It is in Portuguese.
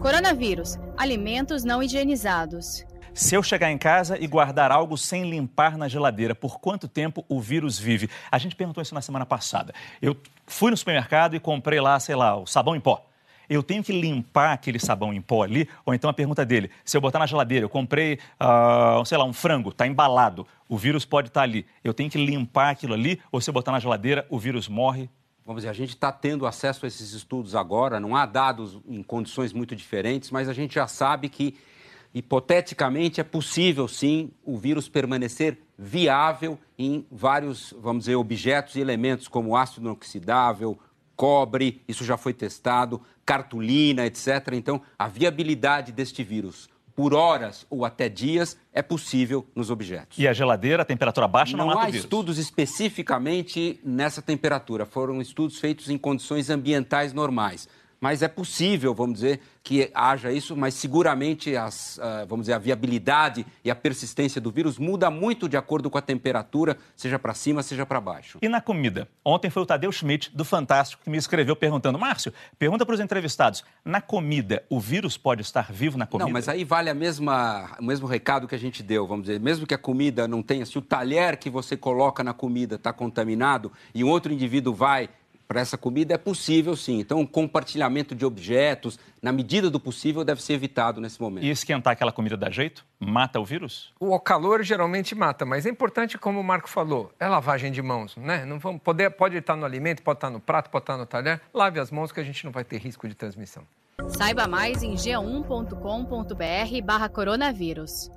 Coronavírus: alimentos não higienizados. Se eu chegar em casa e guardar algo sem limpar na geladeira, por quanto tempo o vírus vive? A gente perguntou isso na semana passada. Eu fui no supermercado e comprei lá, sei lá, o sabão em pó. Eu tenho que limpar aquele sabão em pó ali? Ou então a pergunta dele, se eu botar na geladeira, eu comprei, uh, sei lá, um frango, está embalado, o vírus pode estar tá ali. Eu tenho que limpar aquilo ali? Ou se eu botar na geladeira, o vírus morre? Vamos dizer, a gente está tendo acesso a esses estudos agora, não há dados em condições muito diferentes, mas a gente já sabe que hipoteticamente é possível sim o vírus permanecer viável em vários, vamos dizer, objetos e elementos como ácido inoxidável, cobre, isso já foi testado, cartolina, etc. Então, a viabilidade deste vírus por horas ou até dias é possível nos objetos. E a geladeira, a temperatura baixa não, não mata há estudos especificamente nessa temperatura. Foram estudos feitos em condições ambientais normais mas é possível, vamos dizer, que haja isso, mas seguramente as, uh, vamos dizer, a viabilidade e a persistência do vírus muda muito de acordo com a temperatura, seja para cima, seja para baixo. E na comida? Ontem foi o Tadeu Schmidt, do Fantástico, que me escreveu perguntando, Márcio, pergunta para os entrevistados, na comida, o vírus pode estar vivo na comida? Não, mas aí vale a mesma, o mesmo recado que a gente deu, vamos dizer, mesmo que a comida não tenha, se o talher que você coloca na comida está contaminado e um outro indivíduo vai para essa comida é possível sim. Então, o compartilhamento de objetos, na medida do possível, deve ser evitado nesse momento. E esquentar aquela comida dá jeito? Mata o vírus? O calor geralmente mata, mas é importante, como o Marco falou, é lavagem de mãos, né? Não vamos poder, pode estar no alimento, pode estar no prato, pode estar no talher. Lave as mãos que a gente não vai ter risco de transmissão. Saiba mais em g1.com.br/barra coronavírus.